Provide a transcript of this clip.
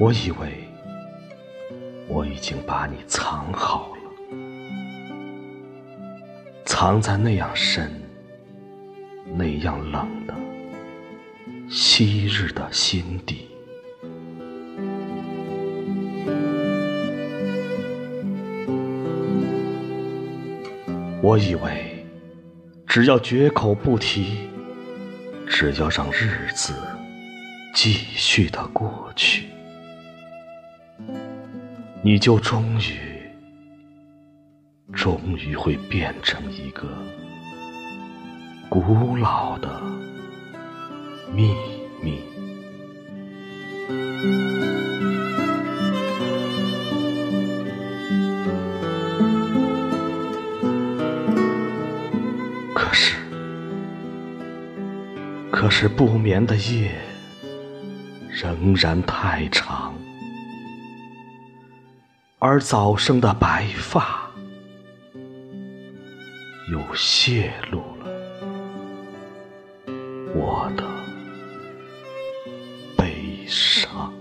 我以为我已经把你藏好了，藏在那样深、那样冷的昔日的心底。我以为只要绝口不提，只要让日子继续的过去。你就终于，终于会变成一个古老的秘密。可是，可是不眠的夜仍然太长。而早生的白发又泄露了我的悲伤。